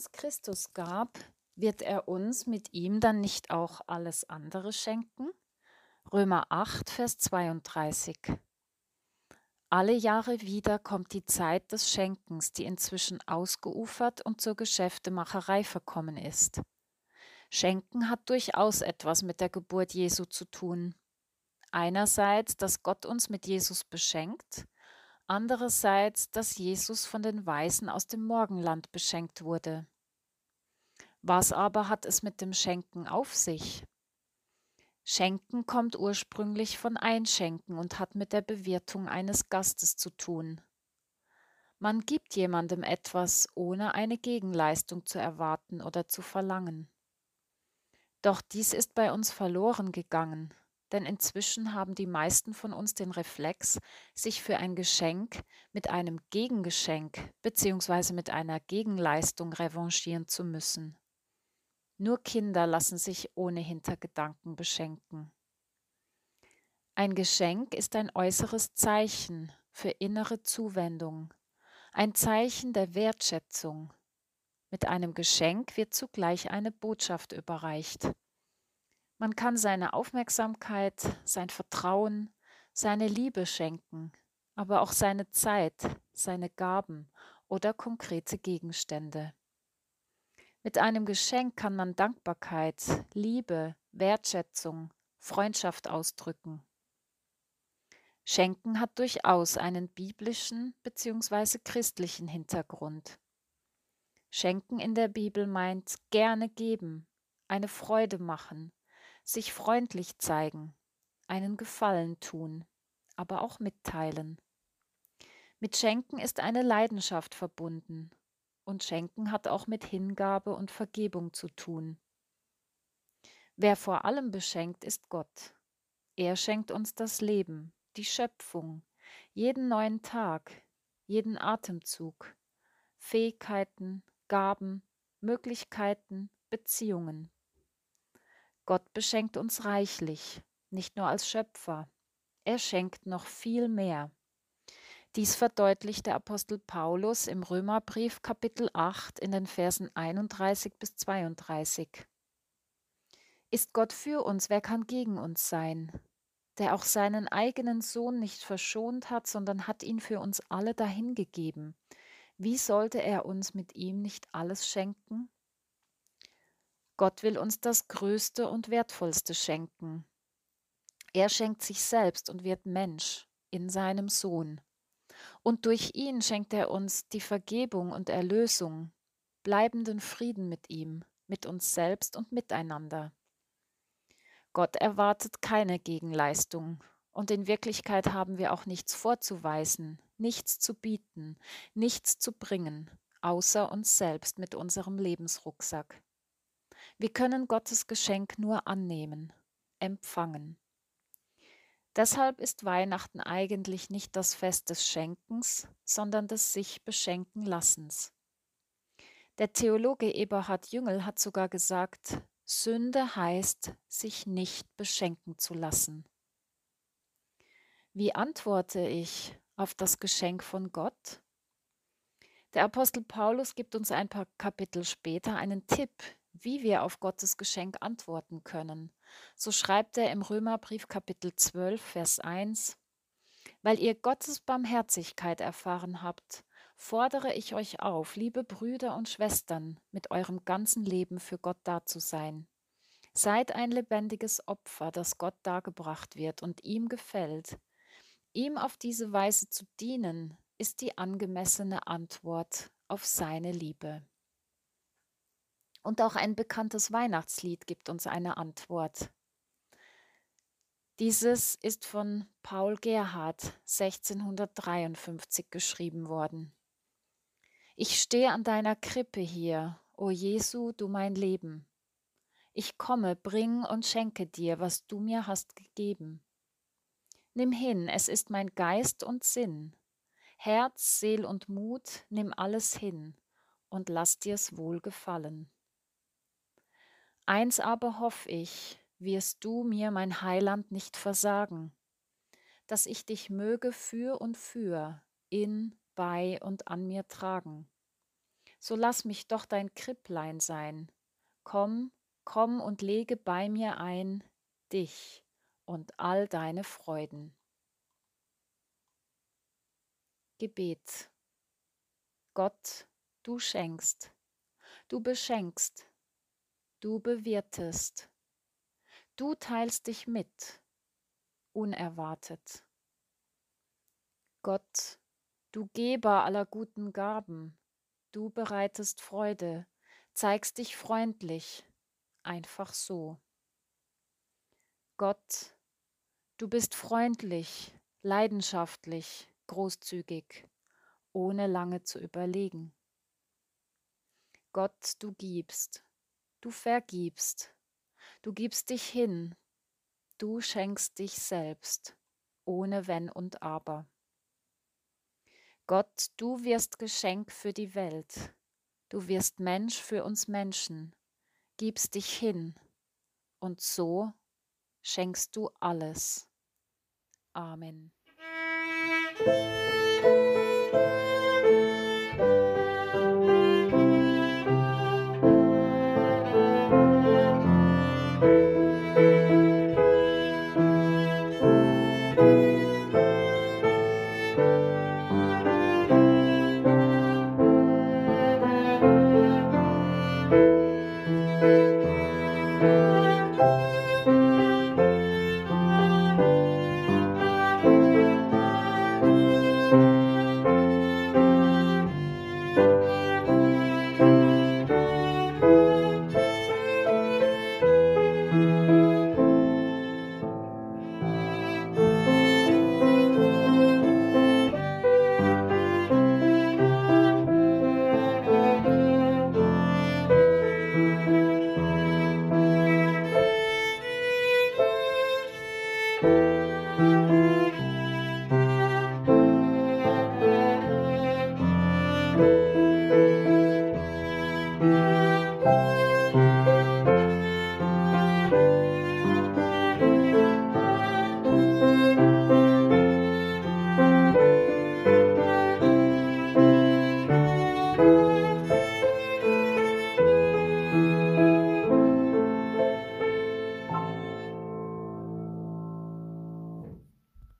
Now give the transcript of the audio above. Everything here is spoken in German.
uns Christus gab, wird er uns mit ihm dann nicht auch alles andere schenken? Römer 8, Vers 32. Alle Jahre wieder kommt die Zeit des Schenkens, die inzwischen ausgeufert und zur Geschäftemacherei verkommen ist. Schenken hat durchaus etwas mit der Geburt Jesu zu tun. Einerseits, dass Gott uns mit Jesus beschenkt, andererseits, dass Jesus von den Weisen aus dem Morgenland beschenkt wurde. Was aber hat es mit dem Schenken auf sich? Schenken kommt ursprünglich von Einschenken und hat mit der Bewirtung eines Gastes zu tun. Man gibt jemandem etwas, ohne eine Gegenleistung zu erwarten oder zu verlangen. Doch dies ist bei uns verloren gegangen, denn inzwischen haben die meisten von uns den Reflex, sich für ein Geschenk mit einem Gegengeschenk bzw. mit einer Gegenleistung revanchieren zu müssen. Nur Kinder lassen sich ohne Hintergedanken beschenken. Ein Geschenk ist ein äußeres Zeichen für innere Zuwendung, ein Zeichen der Wertschätzung. Mit einem Geschenk wird zugleich eine Botschaft überreicht. Man kann seine Aufmerksamkeit, sein Vertrauen, seine Liebe schenken, aber auch seine Zeit, seine Gaben oder konkrete Gegenstände. Mit einem Geschenk kann man Dankbarkeit, Liebe, Wertschätzung, Freundschaft ausdrücken. Schenken hat durchaus einen biblischen bzw. christlichen Hintergrund. Schenken in der Bibel meint gerne geben, eine Freude machen, sich freundlich zeigen, einen Gefallen tun, aber auch mitteilen. Mit Schenken ist eine Leidenschaft verbunden, und Schenken hat auch mit Hingabe und Vergebung zu tun. Wer vor allem beschenkt, ist Gott. Er schenkt uns das Leben, die Schöpfung, jeden neuen Tag, jeden Atemzug, Fähigkeiten, Gaben, Möglichkeiten, Beziehungen. Gott beschenkt uns reichlich, nicht nur als Schöpfer, er schenkt noch viel mehr. Dies verdeutlicht der Apostel Paulus im Römerbrief Kapitel 8 in den Versen 31 bis 32. Ist Gott für uns, wer kann gegen uns sein? Der auch seinen eigenen Sohn nicht verschont hat, sondern hat ihn für uns alle dahingegeben. Wie sollte er uns mit ihm nicht alles schenken? Gott will uns das Größte und Wertvollste schenken. Er schenkt sich selbst und wird Mensch in seinem Sohn. Und durch ihn schenkt er uns die Vergebung und Erlösung, bleibenden Frieden mit ihm, mit uns selbst und miteinander. Gott erwartet keine Gegenleistung, und in Wirklichkeit haben wir auch nichts vorzuweisen, nichts zu bieten, nichts zu bringen, außer uns selbst mit unserem Lebensrucksack. Wir können Gottes Geschenk nur annehmen, empfangen. Deshalb ist Weihnachten eigentlich nicht das Fest des Schenkens, sondern des sich beschenken Lassens. Der Theologe Eberhard Jüngel hat sogar gesagt, Sünde heißt, sich nicht beschenken zu lassen. Wie antworte ich auf das Geschenk von Gott? Der Apostel Paulus gibt uns ein paar Kapitel später einen Tipp, wie wir auf Gottes Geschenk antworten können. So schreibt er im Römerbrief Kapitel 12, Vers 1, Weil ihr Gottes Barmherzigkeit erfahren habt, fordere ich euch auf, liebe Brüder und Schwestern, mit eurem ganzen Leben für Gott da zu sein. Seid ein lebendiges Opfer, das Gott dargebracht wird und ihm gefällt. Ihm auf diese Weise zu dienen, ist die angemessene Antwort auf seine Liebe. Und auch ein bekanntes Weihnachtslied gibt uns eine Antwort. Dieses ist von Paul Gerhard 1653 geschrieben worden. Ich stehe an deiner Krippe hier, o Jesu, du mein Leben. Ich komme, bring und schenke dir, was du mir hast gegeben. Nimm hin, es ist mein Geist und Sinn. Herz, Seel und Mut, nimm alles hin und lass dir's wohl gefallen. Eins aber hoff ich, wirst du mir, mein Heiland, nicht versagen, dass ich dich möge für und für, in, bei und an mir tragen. So lass mich doch dein Kripplein sein. Komm, komm und lege bei mir ein dich und all deine Freuden. Gebet. Gott, du schenkst, du beschenkst, du bewirtest, du teilst dich mit, unerwartet. Gott, du Geber aller guten Gaben, du bereitest Freude, zeigst dich freundlich, einfach so. Gott, du bist freundlich, leidenschaftlich, großzügig, ohne lange zu überlegen. Gott, du gibst, du vergibst, du gibst dich hin, du schenkst dich selbst, ohne Wenn und Aber. Gott, du wirst Geschenk für die Welt, du wirst Mensch für uns Menschen, gibst dich hin, und so schenkst du alles. Amen. Música